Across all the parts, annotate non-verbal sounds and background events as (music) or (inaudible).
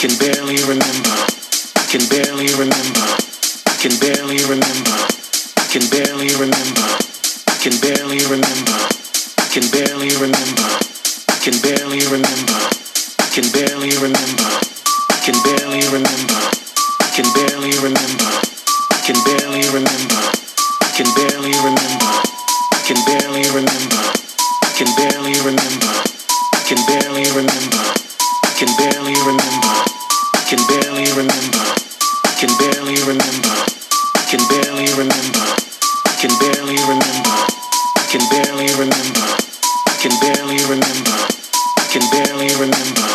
can barely remember. I can barely remember. I can barely remember. I can barely remember. I can barely remember. I can barely remember. I can barely remember. I can barely remember. I can barely remember. I can barely remember. I can barely remember. I can barely remember. I can barely remember. I can barely remember. I can barely remember. I can barely remember I can barely remember. I can barely remember. I can barely remember. I can barely remember. I can barely remember. I can barely remember. I can barely remember.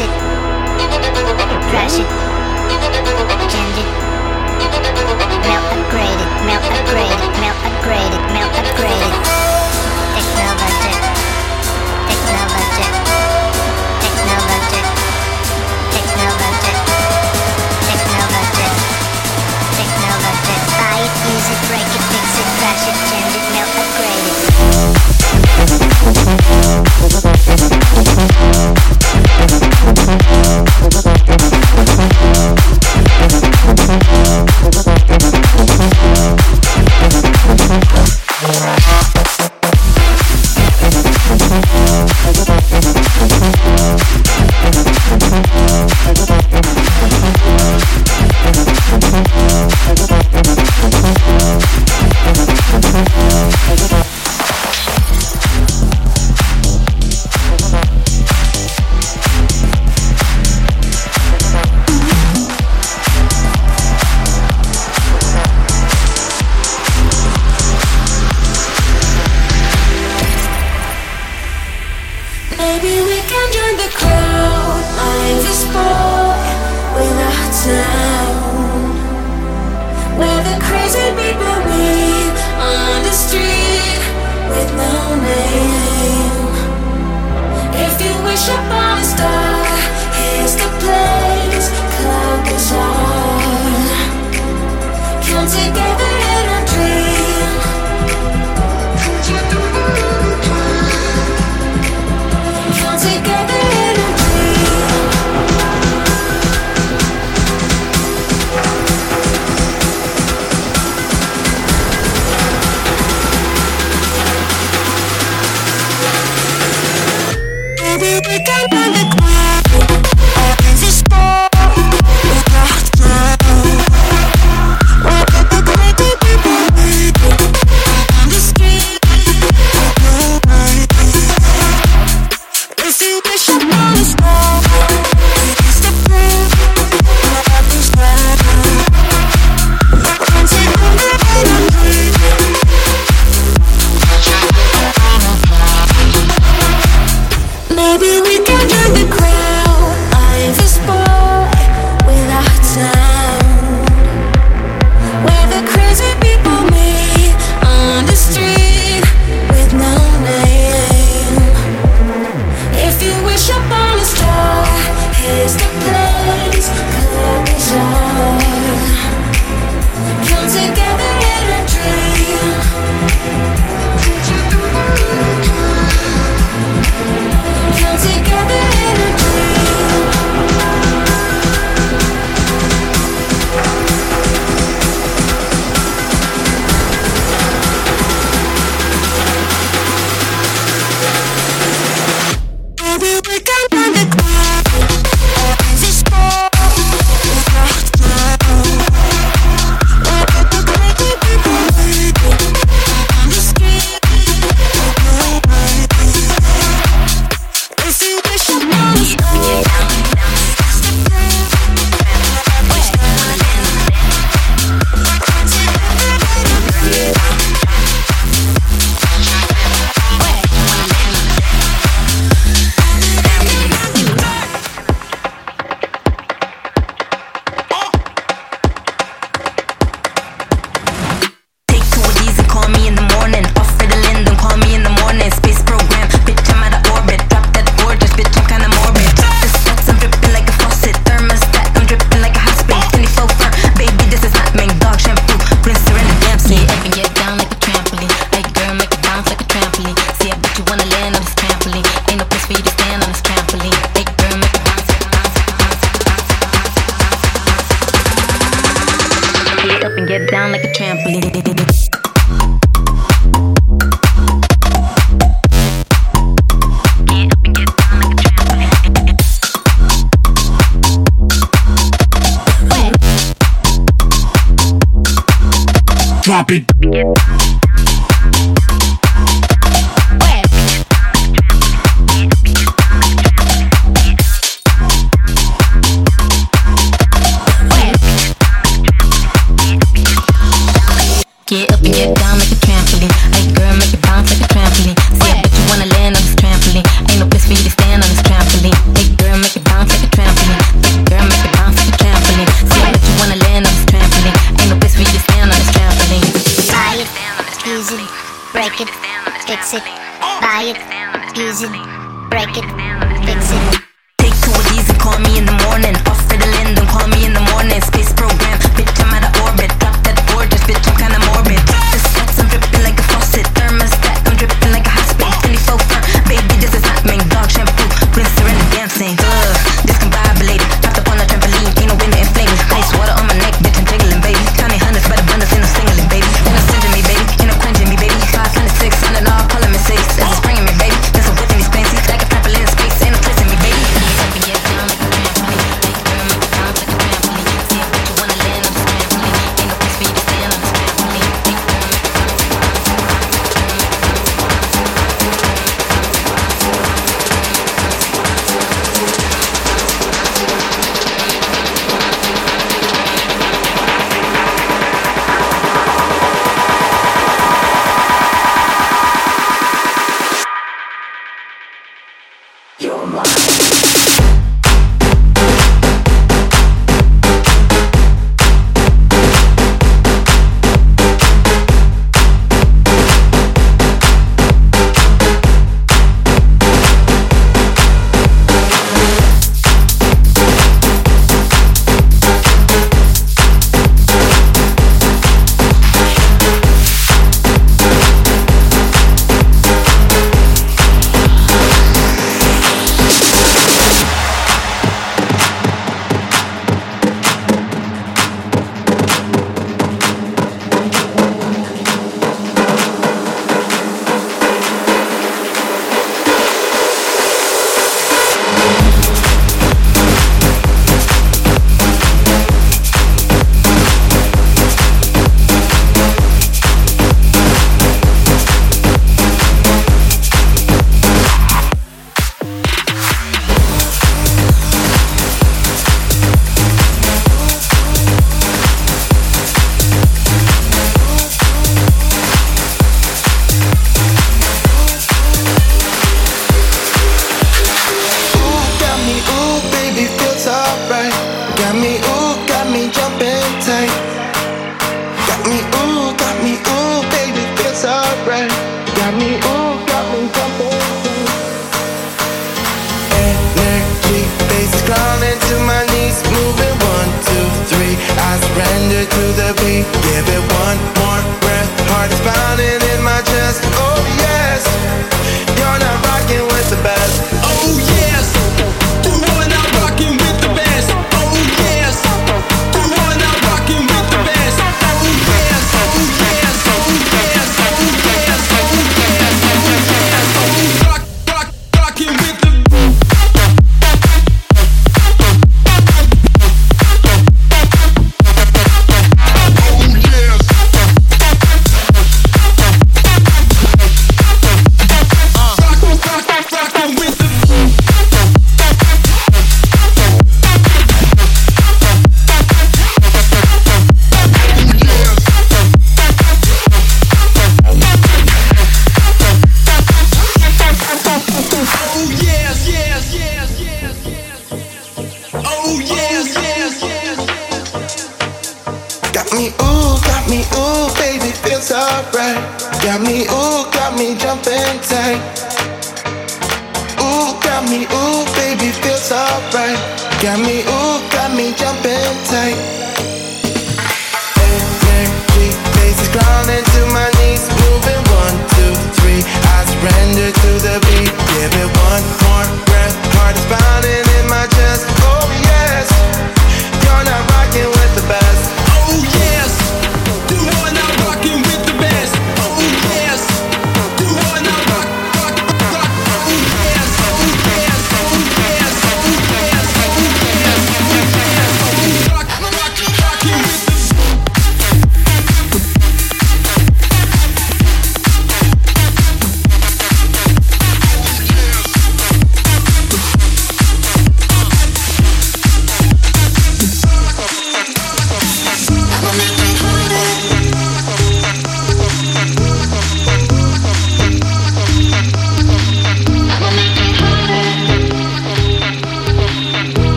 fix crash it, change it, melt upgraded, melt upgraded, melt upgraded, melt upgraded. it. Technologic, technologic, technologic, technologic, technologic, technologic. Buy it, use it, break it, fix it, crash it, change it, melt upgraded. Música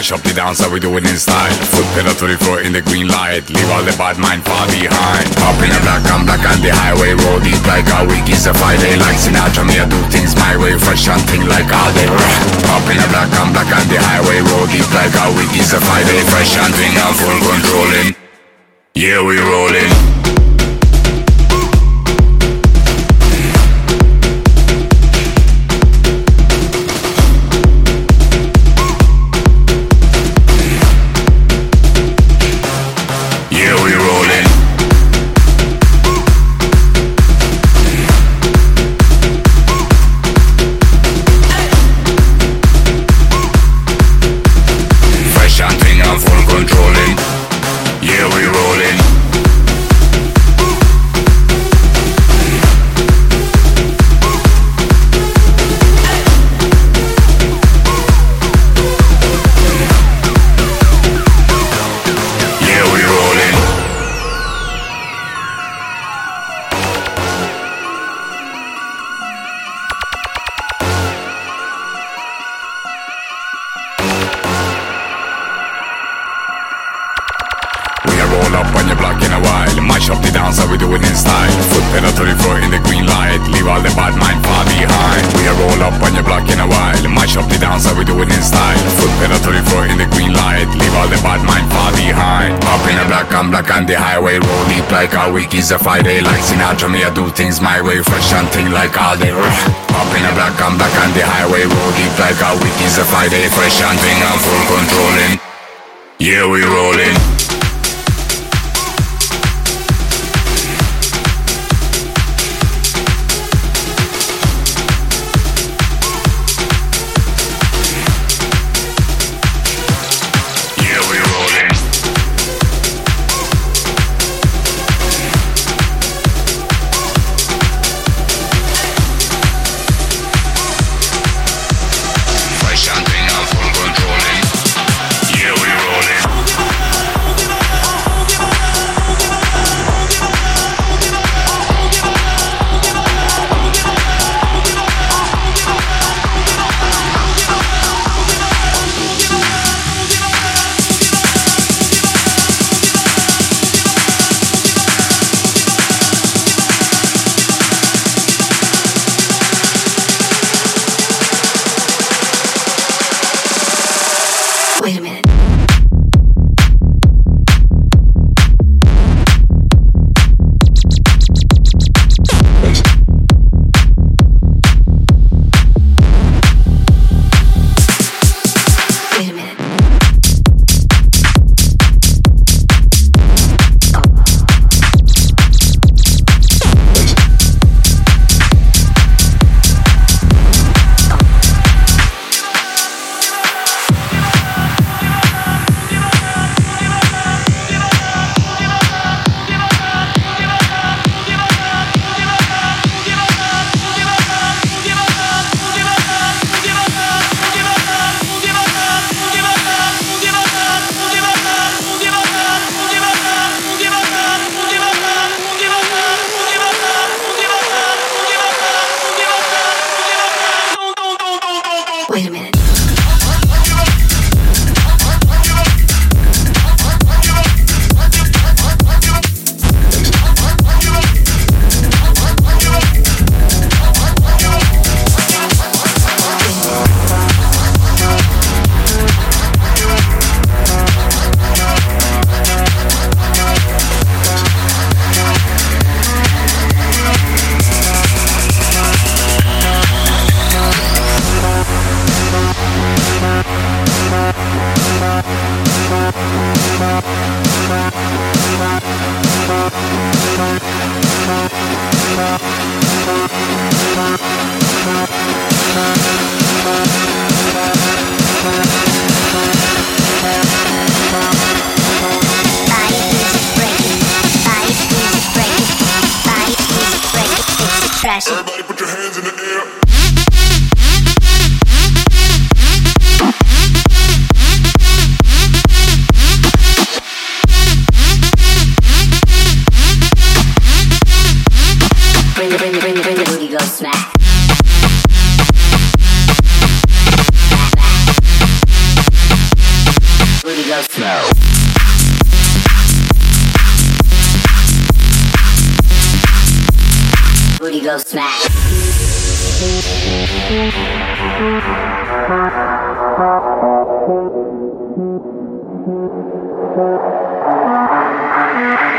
Mash up the dance, how we do it in style. Foot pedal to the floor in the green light. Leave all the bad mind far behind. Up in the black, I'm black on the highway Roll deep like a week. Is a Friday Like Sinatra, me I do things my way. Fresh and thing like all day. Up in the black, I'm black on the highway Roll deep like a week. Is a Friday. Fresh and thing, I'm full controlling. Yeah, we rolling Black on the highway Roll deep like a week is a Friday Like Sinatra, me I do things my way Fresh and thing like all day. Up in a black, I'm black on the highway Roll deep like a week is a Friday Fresh and thing, I'm full controlling. Yeah, we rolling Everybody put your hands in the air. go smash. (laughs)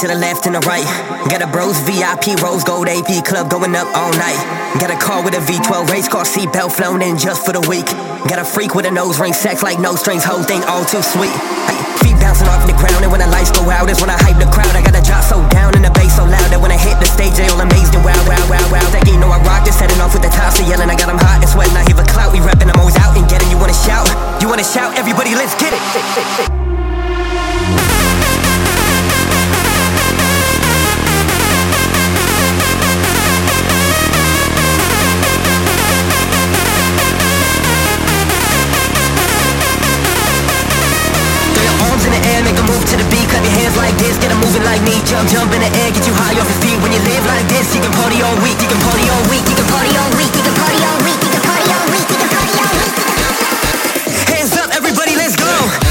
to the left and the right. Got a bros VIP rose gold AP club going up all night. Got a car with a V12 race car seatbelt flown in just for the week. Got a freak with a nose ring, sex like no strings, whole thing all too sweet. Feet bouncing off the ground, and when the lights go out, is when I hype the crowd. I got a drop so down and the bass so loud that when I hit the stage, they all amazed and wow, wow, wow, wow. That you know I rock this, setting off with the tops, so yelling. I got them hot and sweating. I hear a clout, we repping, I'm always out and getting. You wanna shout? You wanna shout? Everybody, let's get it. Like this, get them moving like me. Jump, jump in the air, get you high off your feet. When you live like this, you can party all week, you can party all week, you can party all week, you can party all week, you can party all week, you can party all week. Hands up, everybody, let's go.